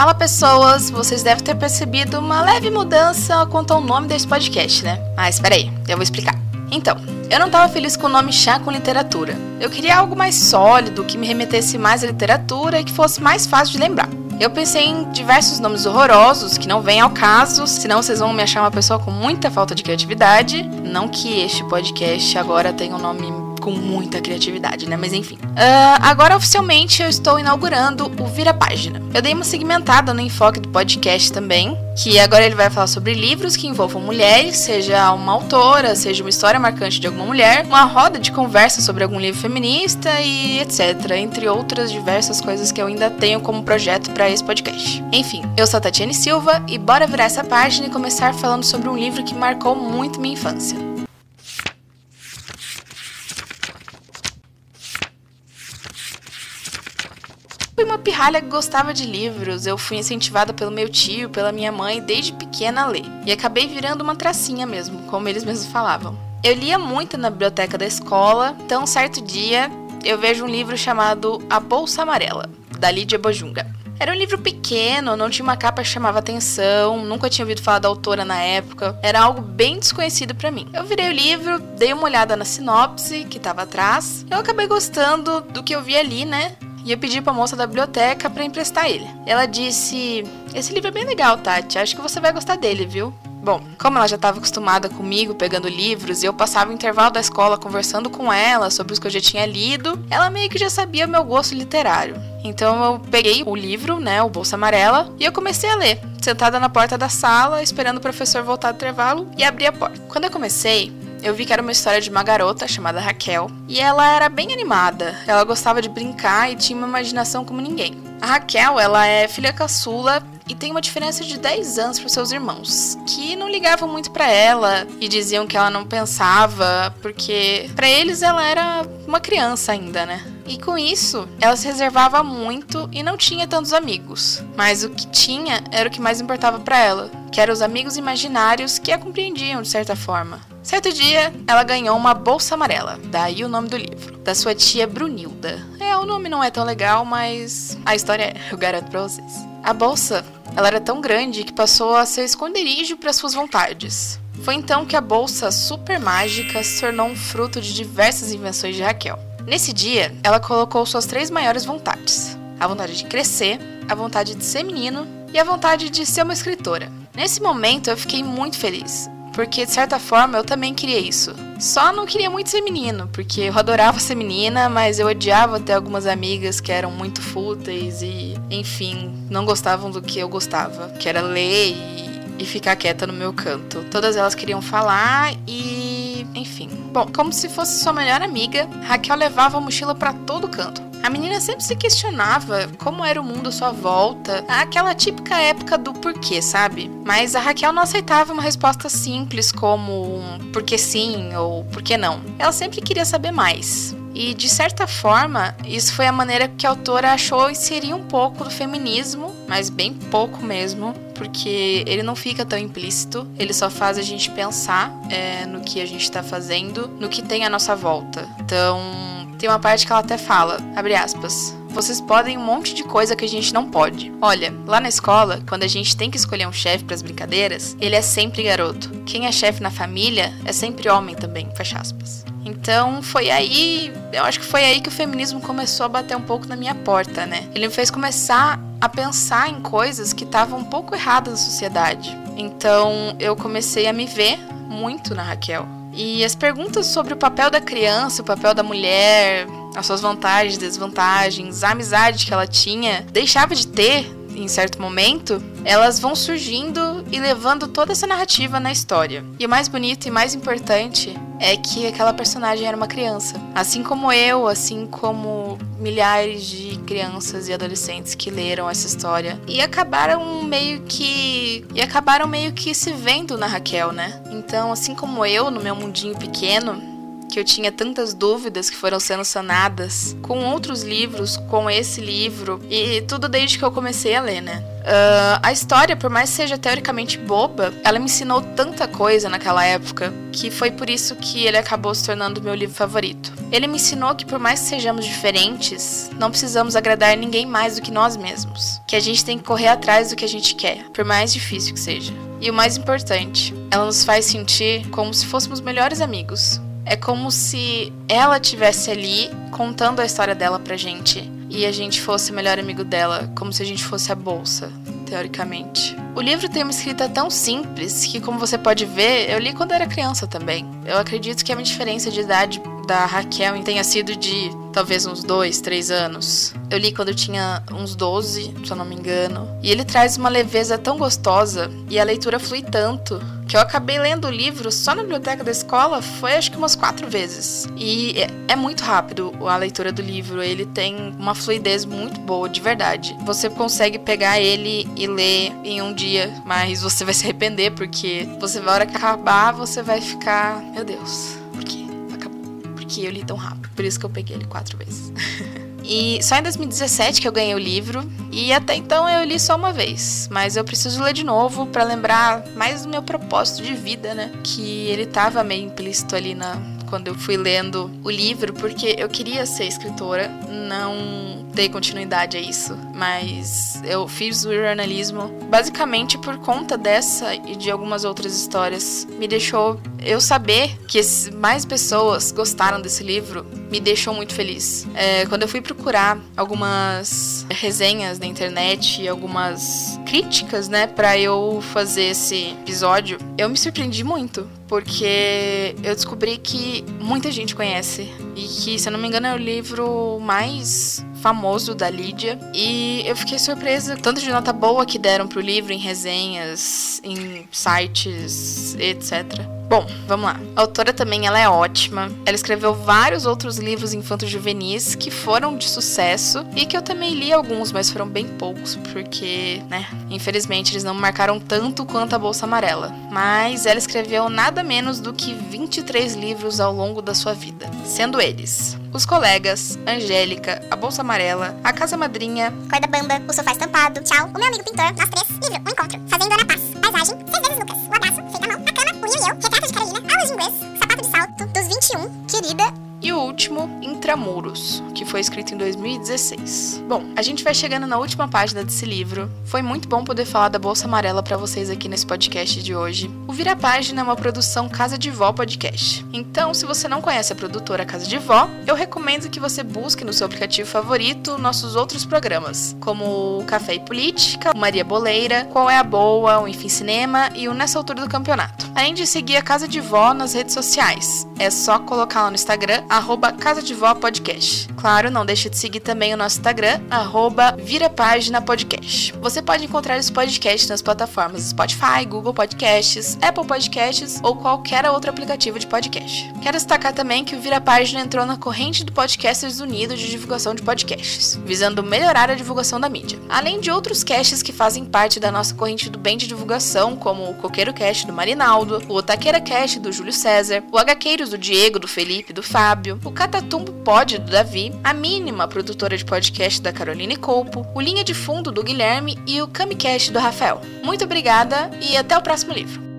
Fala pessoas, vocês devem ter percebido uma leve mudança quanto ao nome desse podcast, né? Mas espera aí, eu vou explicar. Então, eu não estava feliz com o nome Chá com Literatura. Eu queria algo mais sólido, que me remetesse mais à literatura e que fosse mais fácil de lembrar. Eu pensei em diversos nomes horrorosos que não vêm ao caso, senão vocês vão me achar uma pessoa com muita falta de criatividade. Não que este podcast agora tenha um nome com muita criatividade, né? Mas enfim. Uh, agora, oficialmente, eu estou inaugurando o Vira Página. Eu dei uma segmentada no enfoque do podcast também, que agora ele vai falar sobre livros que envolvam mulheres, seja uma autora, seja uma história marcante de alguma mulher, uma roda de conversa sobre algum livro feminista e etc. Entre outras diversas coisas que eu ainda tenho como projeto para esse podcast. Enfim, eu sou a Tatiane Silva e bora virar essa página e começar falando sobre um livro que marcou muito minha infância. Uma pirralha que gostava de livros. Eu fui incentivada pelo meu tio, pela minha mãe, desde pequena a ler. E acabei virando uma tracinha mesmo, como eles mesmos falavam. Eu lia muito na biblioteca da escola, então certo dia eu vejo um livro chamado A Bolsa Amarela, da Lídia Bojunga. Era um livro pequeno, não tinha uma capa que chamava atenção, nunca tinha ouvido falar da autora na época, era algo bem desconhecido para mim. Eu virei o livro, dei uma olhada na sinopse que estava atrás, eu acabei gostando do que eu vi ali, né? E eu pedi pra moça da biblioteca para emprestar ele. Ela disse: Esse livro é bem legal, Tati, acho que você vai gostar dele, viu? Bom, como ela já estava acostumada comigo pegando livros e eu passava o intervalo da escola conversando com ela sobre os que eu já tinha lido, ela meio que já sabia o meu gosto literário. Então eu peguei o livro, né, o Bolsa Amarela, e eu comecei a ler, sentada na porta da sala, esperando o professor voltar do intervalo e abrir a porta. Quando eu comecei, eu vi que era uma história de uma garota chamada Raquel e ela era bem animada. Ela gostava de brincar e tinha uma imaginação como ninguém. A Raquel, ela é filha caçula e tem uma diferença de 10 anos para seus irmãos, que não ligavam muito para ela e diziam que ela não pensava, porque para eles ela era uma criança ainda, né? E com isso, ela se reservava muito e não tinha tantos amigos. Mas o que tinha era o que mais importava para ela, que eram os amigos imaginários que a compreendiam de certa forma. Certo dia, ela ganhou uma bolsa amarela, daí o nome do livro, da sua tia Brunilda. É, o nome não é tão legal, mas a história é, eu garanto pra vocês. A bolsa, ela era tão grande que passou a ser esconderijo para suas vontades. Foi então que a bolsa super mágica se tornou um fruto de diversas invenções de Raquel. Nesse dia, ela colocou suas três maiores vontades: a vontade de crescer, a vontade de ser menino e a vontade de ser uma escritora. Nesse momento, eu fiquei muito feliz, porque de certa forma eu também queria isso. Só não queria muito ser menino, porque eu adorava ser menina, mas eu odiava ter algumas amigas que eram muito fúteis e, enfim, não gostavam do que eu gostava, que era ler e, e ficar quieta no meu canto. Todas elas queriam falar e, enfim, Bom, como se fosse sua melhor amiga, Raquel levava a mochila para todo canto. A menina sempre se questionava como era o mundo à sua volta, aquela típica época do porquê, sabe? Mas a Raquel não aceitava uma resposta simples como um porque sim ou porque não. Ela sempre queria saber mais. E de certa forma, isso foi a maneira que a autora achou inserir um pouco do feminismo, mas bem pouco mesmo, porque ele não fica tão implícito, ele só faz a gente pensar é, no que a gente está fazendo, no que tem à nossa volta. Então, tem uma parte que ela até fala, abre aspas, vocês podem um monte de coisa que a gente não pode. Olha, lá na escola, quando a gente tem que escolher um chefe para as brincadeiras, ele é sempre garoto. Quem é chefe na família é sempre homem também, fecha aspas. Então foi aí, eu acho que foi aí que o feminismo começou a bater um pouco na minha porta, né? Ele me fez começar a pensar em coisas que estavam um pouco erradas na sociedade. Então eu comecei a me ver muito na Raquel. E as perguntas sobre o papel da criança, o papel da mulher, as suas vantagens, desvantagens, a amizade que ela tinha, deixava de ter em certo momento, elas vão surgindo e levando toda essa narrativa na história. E o mais bonito e mais importante é que aquela personagem era uma criança. Assim como eu, assim como milhares de crianças e adolescentes que leram essa história e acabaram meio que e acabaram meio que se vendo na Raquel, né? Então, assim como eu no meu mundinho pequeno, que eu tinha tantas dúvidas que foram sendo sanadas com outros livros, com esse livro, e tudo desde que eu comecei a ler, né? Uh, a história, por mais que seja teoricamente boba, ela me ensinou tanta coisa naquela época que foi por isso que ele acabou se tornando meu livro favorito. Ele me ensinou que, por mais que sejamos diferentes, não precisamos agradar ninguém mais do que nós mesmos. Que a gente tem que correr atrás do que a gente quer, por mais difícil que seja. E o mais importante, ela nos faz sentir como se fôssemos melhores amigos. É como se ela tivesse ali contando a história dela pra gente e a gente fosse o melhor amigo dela, como se a gente fosse a bolsa, teoricamente. O livro tem uma escrita tão simples que, como você pode ver, eu li quando era criança também. Eu acredito que a minha diferença de idade da Raquel tenha sido de talvez uns dois, três anos. Eu li quando eu tinha uns 12, se eu não me engano. E ele traz uma leveza tão gostosa e a leitura flui tanto que eu acabei lendo o livro só na biblioteca da escola foi acho que umas quatro vezes. E é, é muito rápido a leitura do livro. Ele tem uma fluidez muito boa, de verdade. Você consegue pegar ele e ler em um dia, mas você vai se arrepender porque você vai hora que acabar, você vai ficar, meu Deus, Porque eu li tão rápido. Por isso que eu peguei ele quatro vezes. E só em 2017 que eu ganhei o livro, e até então eu li só uma vez, mas eu preciso ler de novo para lembrar mais do meu propósito de vida, né? Que ele tava meio implícito ali na quando eu fui lendo o livro, porque eu queria ser escritora, não dei continuidade a isso, mas eu fiz o jornalismo basicamente por conta dessa e de algumas outras histórias. Me deixou eu saber que mais pessoas gostaram desse livro me deixou muito feliz. É, quando eu fui procurar algumas resenhas na internet, algumas críticas, né, para eu fazer esse episódio, eu me surpreendi muito, porque eu descobri que muita gente conhece e que, se eu não me engano, é o livro mais famoso da Lídia. E eu fiquei surpresa, tanto de nota boa que deram pro livro em resenhas, em sites, etc. Bom, vamos lá. A autora também ela é ótima. Ela escreveu vários outros livros infanto-juvenis que foram de sucesso e que eu também li alguns, mas foram bem poucos, porque, né, infelizmente eles não marcaram tanto quanto a Bolsa Amarela. Mas ela escreveu nada menos do que 23 livros ao longo da sua vida, sendo eles Os Colegas, Angélica, A Bolsa Amarela, A Casa Madrinha, Corda Bamba, O Sofá Estampado, Tchau, O Meu Amigo Pintor, Nós Três, Livro, O Encontro, Fazendo Ana Paz, Paisagem, Seis Vezes Lucas, O Abraço, Feita a Mão, A Cama, O Eu e Eu, Retrato de Carolina, Aulas de Inglês, Sapato de Salto, Dos 21, Querida, e o último, Intramuros, que foi escrito em 2016. Bom, a gente vai chegando na última página desse livro. Foi muito bom poder falar da Bolsa Amarela para vocês aqui nesse podcast de hoje. O Vira Página é uma produção Casa de Vó Podcast. Então, se você não conhece a produtora Casa de Vó, eu recomendo que você busque no seu aplicativo favorito nossos outros programas, como o Café e Política, o Maria Boleira, Qual é a Boa, o Enfim Cinema e o Nessa Altura do Campeonato. Além de seguir a Casa de Vó nas redes sociais. É só colocar lá no Instagram arroba Casa de Vó Podcast. Claro, não deixe de seguir também o nosso Instagram, arroba Vira Página Podcast. Você pode encontrar esse podcast nas plataformas Spotify, Google Podcasts, Apple Podcasts ou qualquer outro aplicativo de podcast. Quero destacar também que o Vira Página entrou na corrente do Podcasters Unidos de divulgação de podcasts, visando melhorar a divulgação da mídia. Além de outros casts que fazem parte da nossa corrente do bem de divulgação, como o Coqueiro Cast do Marinaldo, o Otaqueira Cast do Júlio César, o HQueiros do Diego, do Felipe, do Fábio, Fábio, o Catatumbo Pod do Davi, a Mínima, produtora de podcast da Caroline Colpo, o Linha de Fundo do Guilherme e o Camicast do Rafael. Muito obrigada e até o próximo livro.